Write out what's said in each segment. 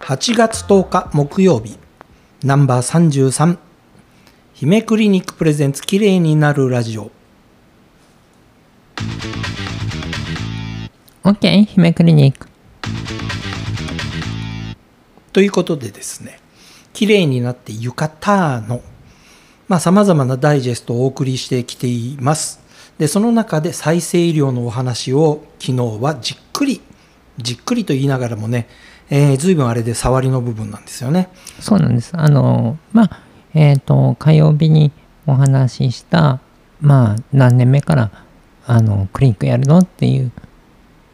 8月10日木曜日。ナンバー33姫クリニックプレゼンツきれいになるラジオ。OK 姫クリニック。ということでですね。きれいになって浴衣のまあ様々なダイジェストをお送りしてきていますでその中で再生医療のお話を昨日はじっくりじっくりと言いながらもね、えー、随分あれで触りの部分なんですよねそうなんですあのまあえっ、と火曜日にお話ししたまあ何年目からあのクリニックやるのっていう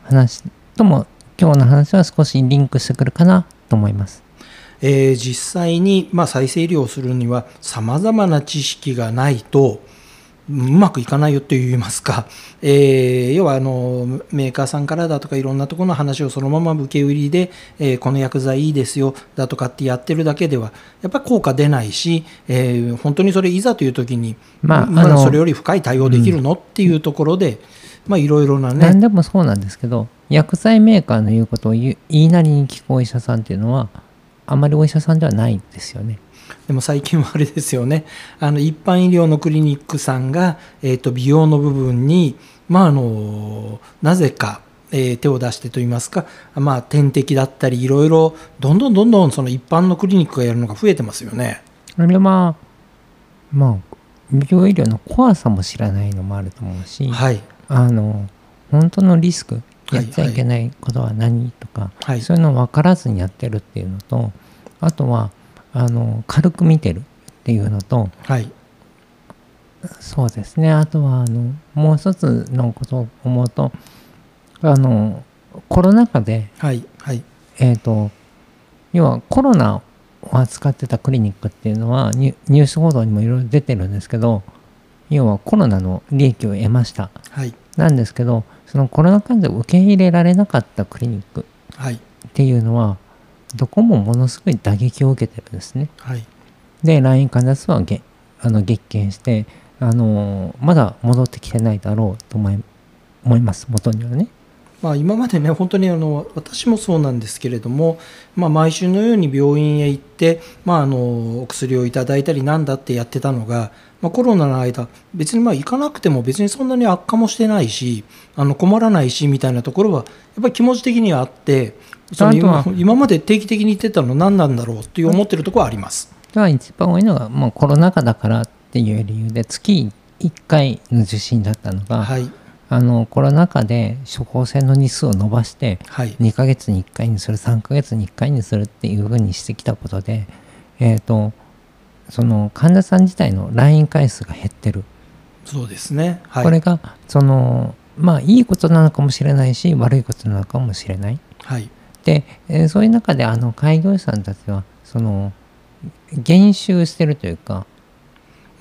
話とも今日の話は少しリンクしてくるかなと思います。えー、実際に、まあ、再生医療をするにはさまざまな知識がないとうまくいかないよと言いますか、えー、要はあのメーカーさんからだとかいろんなところの話をそのまま受け売りで、えー、この薬剤いいですよだとかってやってるだけではやっぱり効果出ないし、えー、本当にそれいざという時に、まあ、まだそれより深い対応できるの、うん、っていうところで、まあ、いろいろなね。何でもそうなんですけど薬剤メーカーの言うことを言いなりに聞くお医者さんっていうのはあまりお医者さんではないですよね。でも最近はあれですよねあの一般医療のクリニックさんが、えーと、美容の部分に、まあ、あのなぜか、えー、手を出してといいますか、まあ、点滴だったりいろいろどんどんどんどんその一般のクリニックがやるのが増えてますよね。あれはまあ美容医療の怖さも知らないのもあると思うし、はい、あの本当のリスクやっちゃいけないことは何とか、はい、そういうの分からずにやってるっていうのとあとはあの軽く見てるっていうのと、はい、そうですね。あとはあのもう一つのことを思うとあのコロナ禍で、はいはい、えっ、ー、と要はコロナを扱ってたクリニックっていうのはニュース報道にもいろいろ出てるんですけど要はコロナの利益を得ました、はい、なんですけどそのコロナ患者を受け入れられなかったクリニックっていうのは、どこもものすごい打撃を受けてるんですね。はい、で来院患者数はげあの激減してあのまだ戻ってきてないだろうと思います元にはね。まあ、今までね本当にあの私もそうなんですけれども、まあ、毎週のように病院へ行って、まあ、あのお薬をいただいたりなんだってやってたのが、まあ、コロナの間別にまあ行かなくても別にそんなに悪化もしてないしあの困らないしみたいなところはやっぱり気持ち的にはあってその今今まで定期的に言ってたの何なんだろうっていう思ってるところはあります。一番多いのが、まあ、コロナ禍だからっていう理由で月1回の受診だったのが、はい、あのコロナ禍で処方箋の日数を伸ばして、はい、2ヶ月に1回にする3ヶ月に1回にするっていうふうにしてきたことで、えーと、その患者さん自体の来院回数が減ってる。そうですね、はい、これがそのまあいいことなのかもしれないし悪いことなのかもしれない。はいで、えー、そういう中であの開業医さんたちはその減収してるというか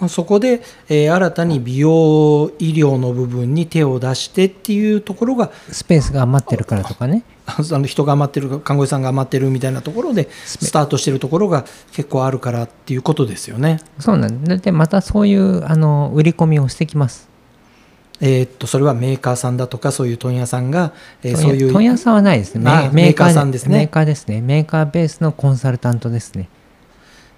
そこで、えー、新たに美容医療の部分に手を出してっていうところがスペースが余ってるからとかね。あの人が余ってる看護師さんが余ってるみたいなところでスタートしてるところが結構あるからっていうことですよね。そうなんででまたそういうあの売り込みをしてきます。えー、っとそれはメーカーさんだとかそういう問屋さんが、えー、そういう問屋さんはないですね。メーカーさんですね。メーカーですね。メーカーベースのコンサルタントですね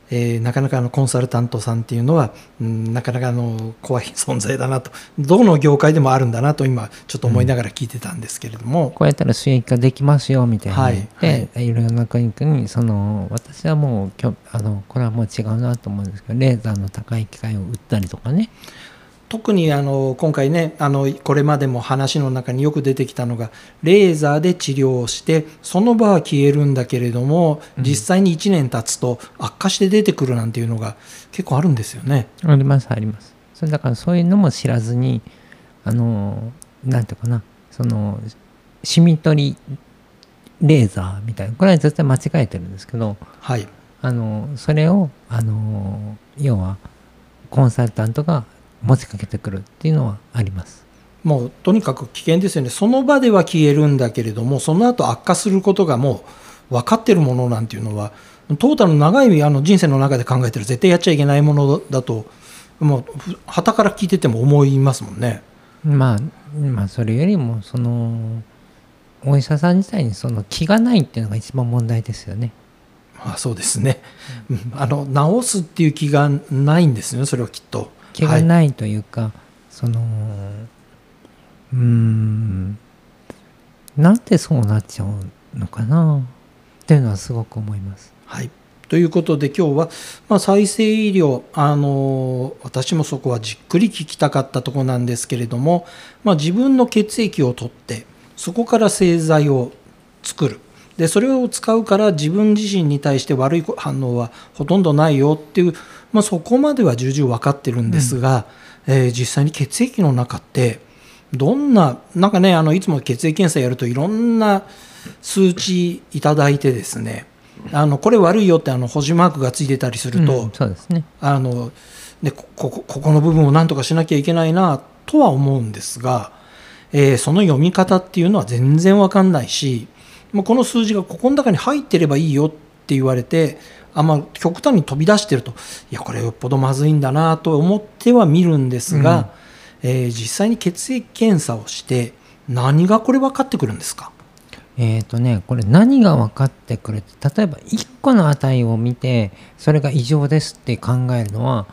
えー、なかなかのコンサルタントさんっていうのは、うん、なかなかの怖い存在だなと。どの業界でもあるんだなと今ちょっと思いながら聞いてたんですけれども、うん、こうやったら収益化できますよみたいな、はい、で、はい、いろんなクリニックにその私はもうきょあのこれはもう違うなと思うんですけどレーザーの高い機械を売ったりとかね特にあの今回ねあのこれまでも話の中によく出てきたのがレーザーで治療をしてその場は消えるんだけれども、実際に1年経つと悪化して出てくるなんていうのが結構あるんですよね。ありますあります。それだからそういうのも知らずにあのなんていうかなそのシミ取りレーザーみたいなこれは絶対間違えてるんですけど、はい、あのそれをあの要はコンサルタントが持ちかけてくるっていうのはあります。もうとにかく危険ですよね。その場では消えるんだけれども、その後悪化することがもう分かってるものなんていうのは、トータル長いあの人生の中で考えてる絶対やっちゃいけないものだと、もう旗から聞いてても思いますもんね。まあまあそれよりもそのお医者さん自体にその気がないっていうのが一番問題ですよね。まあ、そうですね、うんあの治すっていう気がないんですよねそれはきっと。気がないというか、そのうんなんでそうなっちゃうのかなっていうのはすごく思います。はい、ということで今日は、まあ、再生医療あの私もそこはじっくり聞きたかったとこなんですけれども、まあ、自分の血液を取ってそこから製剤を作るでそれを使うから自分自身に対して悪い反応はほとんどないよっていう、まあ、そこまでは重々分かってるんですが、えー実際に血液の中ってどんななんかねあのいつも血液検査やるといろんな数値いただいてですねあのこれ悪いよってあの星マークがついてたりすると、うんそうですね。あのね、こここここの部分をなんとかしなきゃいけないなとは思うんですが、えーその読み方っていうのは全然わかんないし、まあ、この数字がここの中に入ってればいいよって言われてあまあ、極端に飛び出してると。いやこれよっぽどまずいんだなと思っては見るんですが、えー実際に血液検査をして何がこれ分かってくるんですか？えーとね、これ何が分かってくるって例えば1個の値を見てそれが異常ですって考えるのはは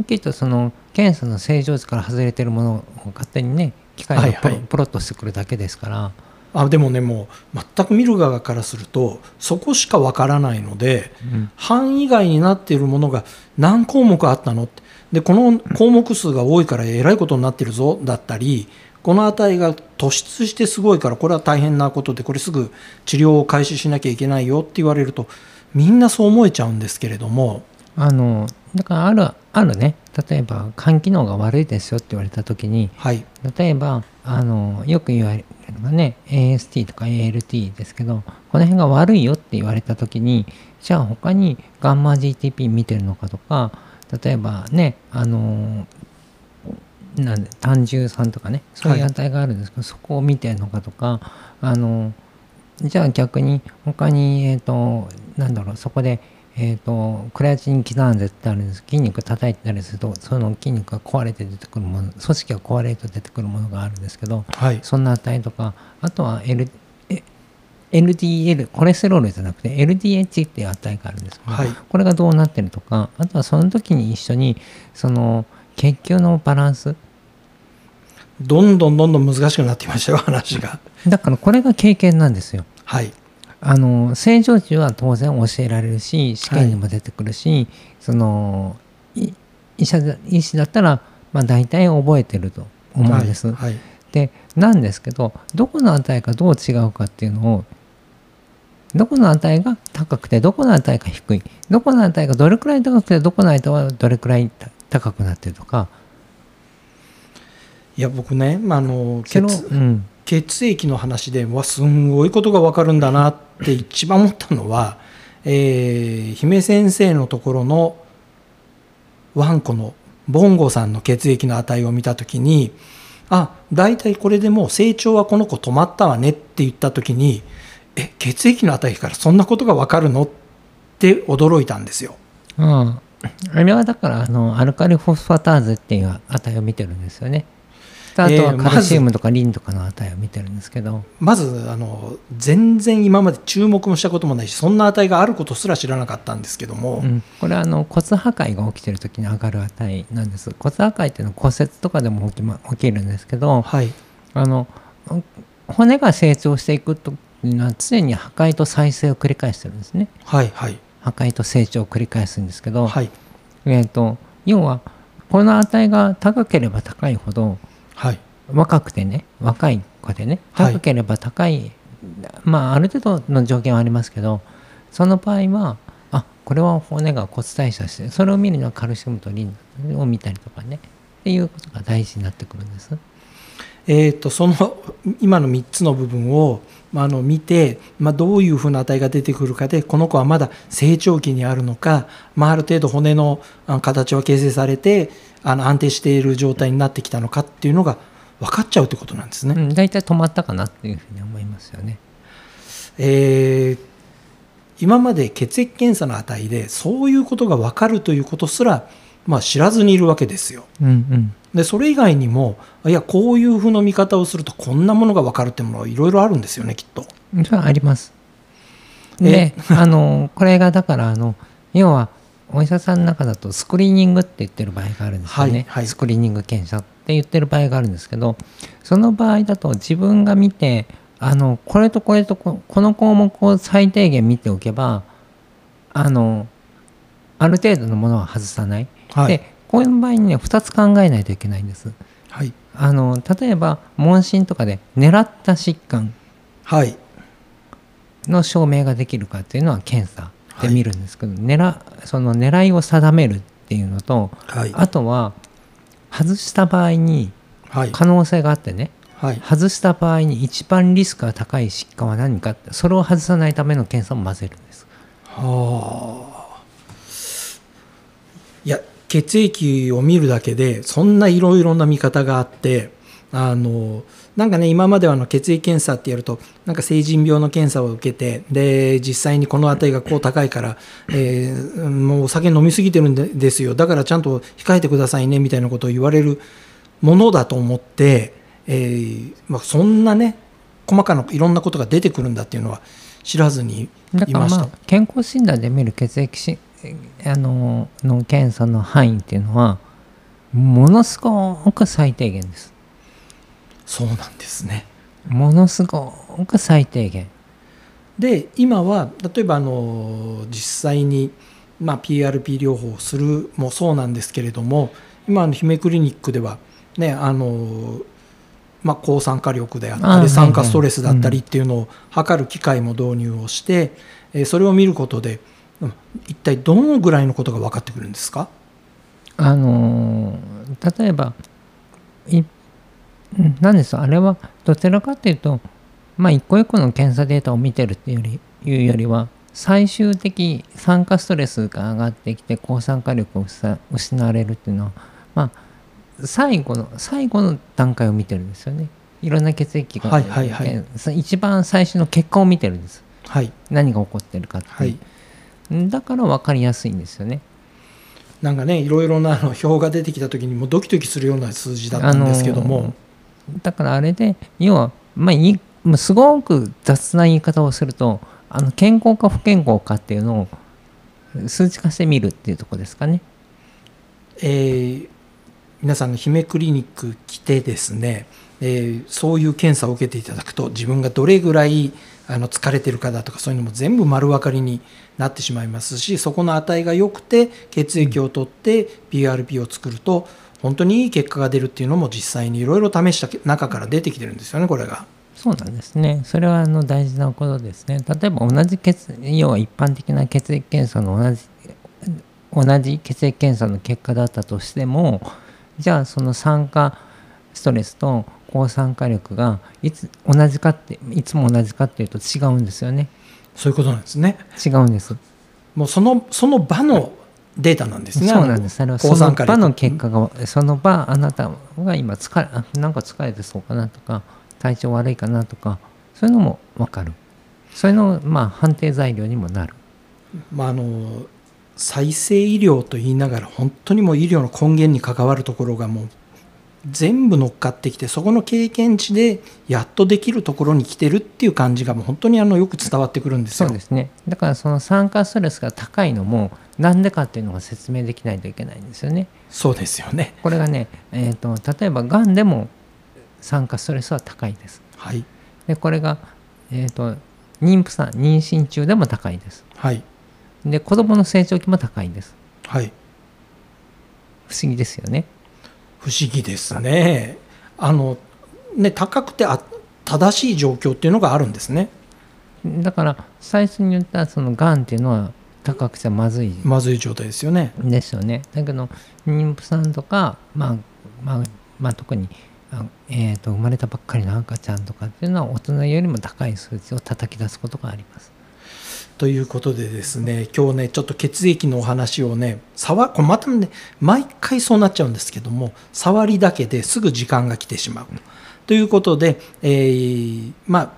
っきりとその検査の正常値から外れてるものを勝手にね機械がプロ,、はい。はいプロットしてくるだけですからあでもねもう全く見る側からするとそこしかわからないので、うん。範囲外になっているものが何項目あったの？ってでこの項目数が多いからえらいことになってるぞだったりこの値が突出してすごいからこれは大変なことでこれすぐ治療を開始しなきゃいけないよって言われるとみんなそう思えちゃうんですけれどもあのだからあるあるね。例えば肝機能が悪いですよって言われた時にはい。例えばあのよく言われるのがね AST とか ALT ですけどこの辺が悪いよって言われた時にじゃあ他にガンマ GTP 見てるのかとか例えばねあのなんで単重酸とかねそういう値があるんですけど、そこを見てるのかとかあのじゃあ逆に他にえっ、となんだろうそこでえー、とクレアチニン刻んでってあるんです筋肉叩いてたりするとその筋肉が壊れて出てくるもの組織が壊れると出てくるものがあるんですけどはい。そんな値とかあとは、L、え LDL コレステロールじゃなくて LDH っていう値があるんですけど、はい。これがどうなってるとかあとはその時に一緒にその血球のバランス。どんどんどんどん難しくなってきましたよ話が。だからこれが経験なんですよ。はいあの正常値は当然教えられるし試験にも出てくるし、そのい医者だ医師だったら、まあ、大体覚えてると思うんです。はい。はい。でなんですけどどこの値がどう違うかっていうのをどこの値が高くてどこの値が低い。どこの値がどれくらい高くてどこの値はどれくらいた高くなってるとか。いや僕ね、まあ、あの血うん血液の話でわすんごいことが分かるんだなって一番思ったのは、えー姫先生のところのワンコのボンゴさんの血液の値を見た時にあ大体これでもう成長はこの子止まったわねって言った時にえ血液の値からそんなことが分かるのって驚いたんですよ。あああれはだからあのアルカリフォスファターゼっていう値を見てるんですよね。あとはえーカルシウムとかリンとかの値を見てるんですけど、まずあの全然今まで注目もしたこともないしそんな値があることすら知らなかったんですけども、うん、これはあの骨破壊が起きてる時に上がる値なんです。骨破壊っていうのは骨折とかでも起き,、ま、起きるんですけどはい。あの骨が成長していくというのは常に破壊と再生を繰り返してるんですね。はいはい。破壊と成長を繰り返すんですけど、はい。えー、と要はこの値が高ければ高いほどはい若くてね若い子でねはい高ければ高い、まあある程度の条件はありますけどその場合はあこれは骨が骨代謝してそれを見るのはカルシウムとリンを見たりとかねっていうことが大事になってくるんです。えー、とその今の3つの部分を、まあ、あの見て、まあ、どういうふうな値が出てくるかでこの子はまだ成長期にあるのか、まあ、ある程度骨の形は形成されてあの安定している状態になってきたのかっていうのが分かっちゃうってことなんですね。うん、大体止まったかなっていうふうに思いますよね。えー今まで血液検査の値でそういうことが分かるということすら、まあ、知らずにいるわけですよ。うんうんでそれ以外にもいやこういうふうの見方をするとこんなものが分かるってものはいろいろあるんですよねきっと。それはあります。であのこれがだからあの要はお医者さんの中だとスクリーニングって言ってる場合があるんですよね、はいはい。スクリーニング検査って言ってる場合があるんですけどその場合だと自分が見てあのこれとこれとここの項目を最低限見ておけばあのある程度のものは外さない、はい。でこういう場合にね2つ考えないといけないんです。はい。あの例えば問診とかで狙った疾患はい。の証明ができるかっていうのは検査で見るんですけど、狙その狙いを定めるっていうのとはい。あとは外した場合にはい。可能性があってねはい。外した場合に一番リスクが高い疾患は何かってそれを外さないための検査も混ぜるんです。はあ。いや血液を見るだけでそんないろいろな見方があってあのなんかね今まではの血液検査ってやるとなんか成人病の検査を受けてで実際にこの値がこう高いから、えーもうお酒飲みすぎてるんですよだからちゃんと控えてくださいねみたいなことを言われるものだと思って、えーまあ、そんなね細かないろんなことが出てくるんだっていうのは知らずにいました。健康診断で見る血液あのの検査の範囲っていうのはものすごく最低限です。そうなんですね。ものすごく最低限。で今は例えばあの実際に、まあ、PRP 療法をするもそうなんですけれども今の姫クリニックではねあの、まあ、抗酸化力であったあり酸化ストレスだったりっていうのを測る機械も導入をして、えーそれを見ることでうん一体どのぐらいのことが分かってくるんですか？あのー例えば何ですあれはどちらかというとまあ一個一個の検査データを見てるっていうよりいうよりは最終的酸化ストレスが上がってきて抗酸化力を失失われるっていうのはまあ最後の最後の段階を見てるんですよね。いろんな血液が、はいはいはい。一番最初の結果を見てるんです。はい。何が起こってるかってはい。いう、だから分かりやすいんですよね。なんかねいろいろなあの表が出てきた時にもうドキドキするような数字だったんですけども、だからあれで要はまあすごく雑な言い方をするとあの健康か不健康かっていうのを数値化してみるっていうところですかね。えー皆さんの姫クリニック来てですね、えーそういう検査を受けていただくと自分がどれぐらいあの疲れてるかだとかそういうのも全部丸分かりになってしまいますしそこの値が良くて血液を取って PRP を作ると本当にいい結果が出るっていうのも実際にいろいろ試した中から出てきてるんですよねこれが。そうなんですね。それはあの大事なことですね。例えば同じ血要は一般的な血液検査の同じ同じ血液検査の結果だったとしてもじゃあその酸化ストレスと抗酸化力がいつ同じかっていつも同じかっていうと違うんですよね。そういうことなんですね。違うんです。もうそのその場のデータなんですね。そうなんです。それはその抗酸化力場の結果が、その場、あなたが今疲れ、あなんか疲れてそうかなとか、体調悪いかなとか、そういうのも分かる。そういうの、まあ、判定材料にもなる。まあ、あの再生医療と言いながら本当にもう医療の根源に関わるところがもう全部乗っかってきてそこの経験値でやっとできるところに来てるっていう感じがもう本当にあのよく伝わってくるんですよ。そうですね。だから、その酸化ストレスが高いのも、なんでかっていうのが説明できないといけないんですよね。そうですよね。これがね、えー、と例えば、がんでも酸化ストレスは高いです。はいで、これが、えー、と妊婦さん、妊娠中でも高いです。はいで、子供の成長期も高いです。はい不思議ですよね。不思議ですね。あのね高くてあ正しい状況っていうのがあるんですね。だから最初に言ったそのがんっていうのは高くちゃまずいまずい状態ですよね。ですよね。だけど妊婦さんとか、まあまあまあ、特にあ、えー、と生まれたばっかりの赤ちゃんとかっていうのは大人よりも高い数値を叩き出すことがあります。ということでですね今日ねちょっと血液のお話をね触これまたね毎回そうなっちゃうんですけども触りだけですぐ時間が来てしまうということで、えーまあ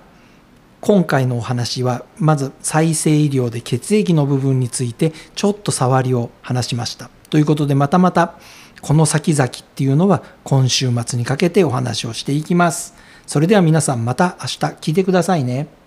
今回のお話はまず再生医療で血液の部分についてちょっと触りを話しましたということでまたまたこの先々っていうのは今週末にかけてお話をしていきます。それでは皆さんまた明日聞いてくださいね。